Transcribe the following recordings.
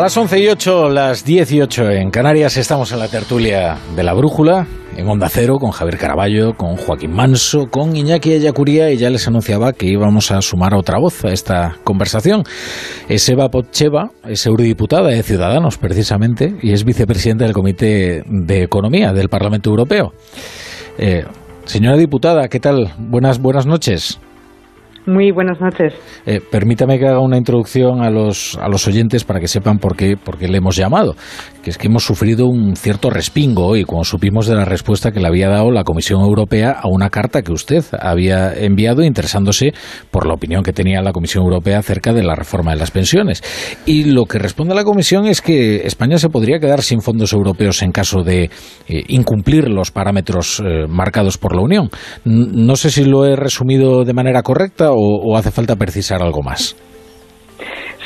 A las 11 y 8, las 18 en Canarias, estamos en la tertulia de la Brújula, en Onda Cero, con Javier Caraballo, con Joaquín Manso, con Iñaki Ayacuría, y ya les anunciaba que íbamos a sumar otra voz a esta conversación. Es Eva Potcheva, es eurodiputada de Ciudadanos, precisamente, y es vicepresidenta del Comité de Economía del Parlamento Europeo. Eh, señora diputada, ¿qué tal? Buenas, buenas noches. Muy buenas noches. Eh, permítame que haga una introducción a los, a los oyentes para que sepan por qué, por qué le hemos llamado. Que es que hemos sufrido un cierto respingo hoy cuando supimos de la respuesta que le había dado la Comisión Europea a una carta que usted había enviado interesándose por la opinión que tenía la Comisión Europea acerca de la reforma de las pensiones. Y lo que responde la Comisión es que España se podría quedar sin fondos europeos en caso de eh, incumplir los parámetros eh, marcados por la Unión. no sé si lo he resumido de manera correcta o, hace falta precisar algo más?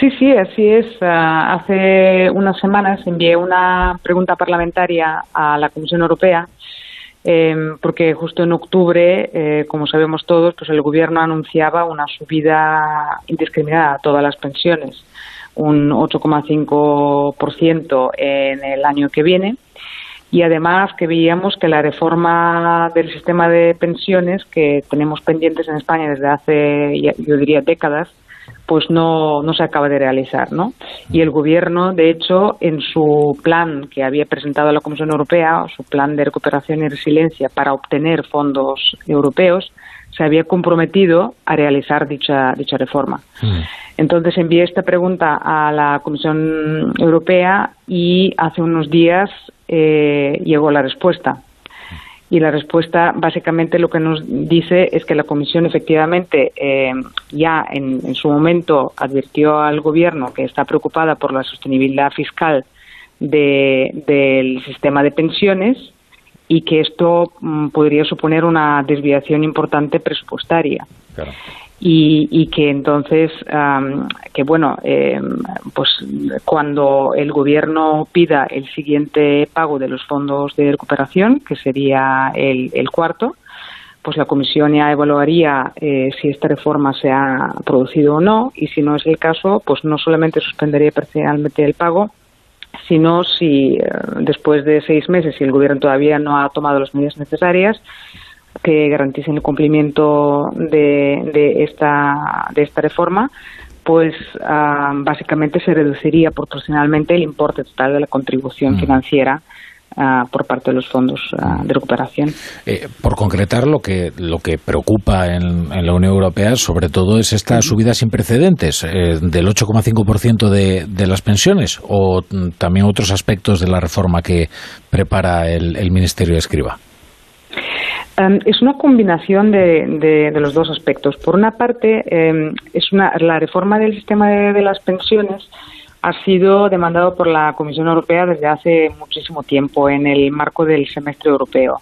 Sí, sí, así es. Ah, hace unas semanas envié una pregunta parlamentaria a la Comisión Europea em, porque justo en octubre, eh, como sabemos todos, pues el Gobierno anunciaba una subida indiscriminada a todas las pensiones, un 8,5% en el año que viene y además que veíamos que la reforma del sistema de pensiones que tenemos pendientes en España desde hace, yo diría, décadas, pues no, no se acaba de realizar, ¿no? Y el gobierno, de hecho, en su plan que había presentado a la Comisión Europea, su plan de recuperación y resiliencia para obtener fondos europeos, se había comprometido a realizar dicha, dicha reforma. Mm. Entonces envié esta pregunta a la Comisión Europea y hace unos días eh, llegó la respuesta. Y la respuesta básicamente lo que nos dice es que la Comisión efectivamente eh, ya en, su momento advirtió al Gobierno que está preocupada por la sostenibilidad fiscal del sistema de pensiones y que esto mm, podría suponer una desviación importante presupuestaria y, que entonces, que bueno, em, pues cuando el gobierno pida el siguiente pago de los fondos de recuperación, que sería el, cuarto, pues la comisión ya evaluaría eh, si esta reforma se ha producido o no y si no es el caso, pues no solamente suspendería parcialmente el pago, sino si eh, después de seis meses, si el gobierno todavía no ha tomado las medidas necesarias, que garanticen el cumplimiento de, de, esta, de esta reforma, pues ah, básicamente se reduciría proporcionalmente el importe total de la contribución mm. financiera ah, por parte de los fondos ah, de recuperación. Eh, por concretar, lo que, lo que preocupa en, la Unión Europea sobre todo es esta subida sin precedentes eh, del 8,5% de, de las pensiones o mm, también otros aspectos de la reforma que prepara el, el Ministerio de Escriba. Em, es una combinación de, los dos aspectos. Por una parte, em, es una, la reforma del sistema de, las pensiones ha sido demandado por la Comisión Europea desde hace muchísimo tiempo en el marco del semestre europeo.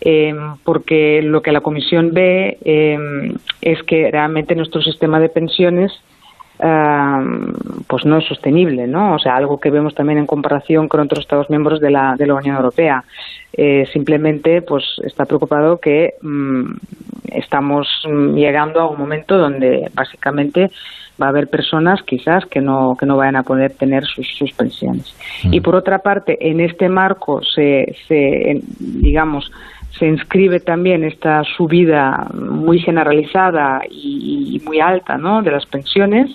Em, porque lo que la Comisión ve es que realmente nuestro sistema de pensiones pues no es sostenible, ¿no? O sea, algo que vemos también en comparación con otros Estados miembros de la, de la Unión Europea. Eh, simplemente, pues está preocupado que mm, estamos llegando a un momento donde básicamente va a haber personas quizás que no que no vayan a poder tener sus, sus pensiones. Y por otra parte, en este marco se, se digamos se inscribe también esta subida muy generalizada y, muy alta ¿no? de las pensiones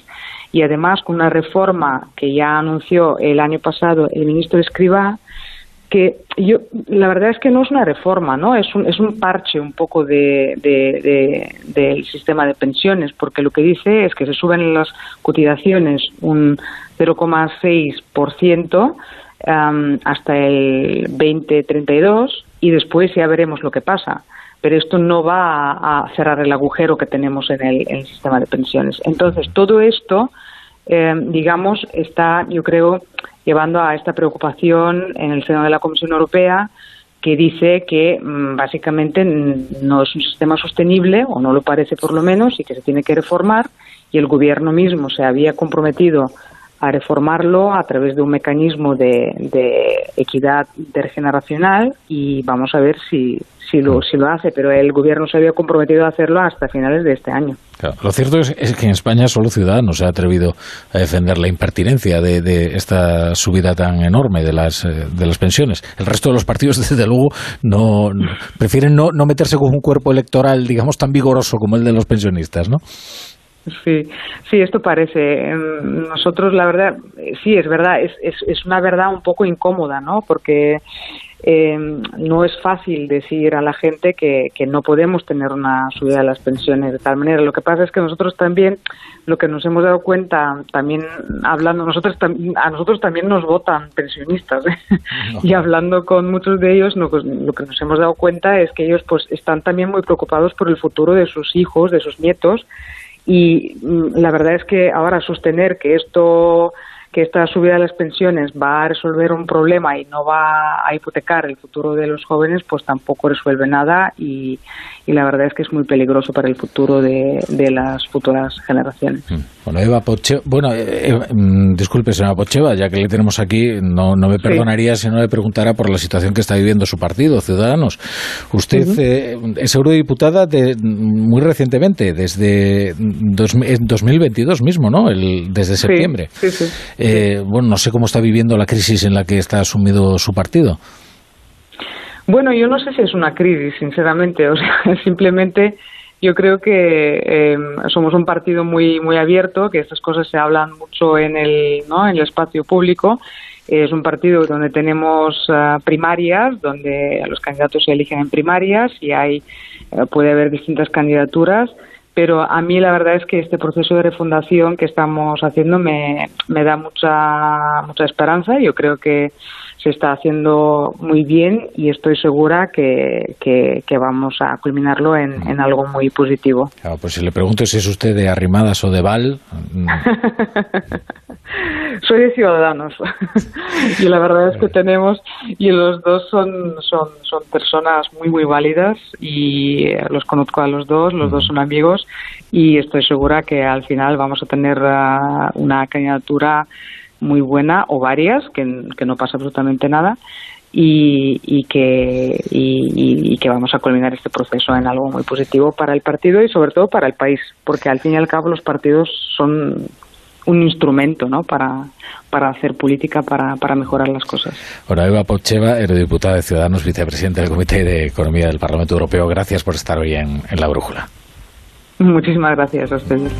y además con una reforma que ya anunció el año pasado el ministro Escribá que yo la verdad es que no es una reforma no es un, es un parche un poco de, del sistema de pensiones porque lo que dice es que se suben las cotizaciones un 0,6% um, hasta el 2032 y después ya veremos lo que pasa. Pero esto no va a, cerrar el agujero que tenemos en el, sistema de pensiones. Entonces, todo esto, eh, digamos, está, yo creo, llevando a esta preocupación en el seno de la Comisión Europea que dice que mm, básicamente no es un sistema sostenible, o no lo parece por lo menos, y que se tiene que reformar, y el gobierno mismo se había comprometido a reformarlo a través de un mecanismo de, equidad intergeneracional y vamos a ver si, si, lo, si lo hace, pero el gobierno se había comprometido a hacerlo hasta finales de este año. lo cierto es, que en España solo Ciudadanos se ha atrevido a defender la impertinencia de, de, esta subida tan enorme de las, eh, de las pensiones. El resto de los partidos, desde luego, no, prefieren no, no meterse con un cuerpo electoral, digamos, tan vigoroso como el de los pensionistas, ¿no? Sí, sí, esto parece. Em, nosotros, la verdad, sí, es verdad, es, es, es una verdad un poco incómoda, ¿no? Porque eh, no es fácil decir a la gente que, que, no podemos tener una subida de las pensiones de tal manera. Lo que pasa es que nosotros también, lo que nos hemos dado cuenta, también hablando, nosotros a nosotros también nos votan pensionistas ¿eh? y hablando con muchos de ellos, lo que nos hemos dado cuenta es que ellos pues están también muy preocupados por el futuro de sus hijos, de sus nietos y mm, la verdad es que ahora sostener que esto que esta subida de las pensiones va a resolver un problema y no va a hipotecar el futuro de los jóvenes, pues tampoco resuelve nada y, y la verdad es que es muy peligroso para el futuro de, de las futuras generaciones. Mm. Bueno, Eva Pocheva, bueno, eh, mm, disculpe, señora Pocheva, ya que le tenemos aquí, no, no me perdonaría si no le preguntara por la situación que está viviendo su partido, Ciudadanos. Usted eh, es eurodiputada de, muy recientemente, desde dos, 2022 mismo, ¿no? El, desde septiembre. Sí, sí, eh, bueno, no sé cómo está viviendo la crisis en la que está asumido su partido. Bueno, yo no sé si es una crisis, sinceramente. O sea, simplemente yo creo que eh, somos un partido muy muy abierto, que estas cosas se hablan mucho en el, ¿no? en el espacio público. Es un partido donde tenemos uh, primarias, donde los candidatos se eligen en primarias y hay uh, puede haber distintas candidaturas. Pero a mí la verdad es que este proceso de refundación que estamos haciendo me, me da mucha mucha esperanza. Yo creo que se está haciendo muy bien y estoy segura que, que, vamos a culminarlo en, en, algo muy positivo. Claro, pues si le pregunto si es usted de Arrimadas o de Val. Mm. Soy de Ciudadanos y la verdad es que tenemos y los dos son, son, son personas muy muy válidas y los conozco a los dos, los dos son amigos y estoy segura que al final vamos a tener uh, una candidatura muy buena o varias, que, no pasa absolutamente nada. Y, y que y, que vamos a culminar este proceso en algo muy positivo para el partido y sobre todo para el país porque al fin y al cabo los partidos son un instrumento ¿no? para, para hacer política, para, para mejorar las cosas. Ahora, Eva Pocheva, eurodiputada de Ciudadanos, vicepresidente del Comité de Economía del Parlamento Europeo, gracias por estar hoy en, en La Brújula. Muchísimas gracias a ustedes.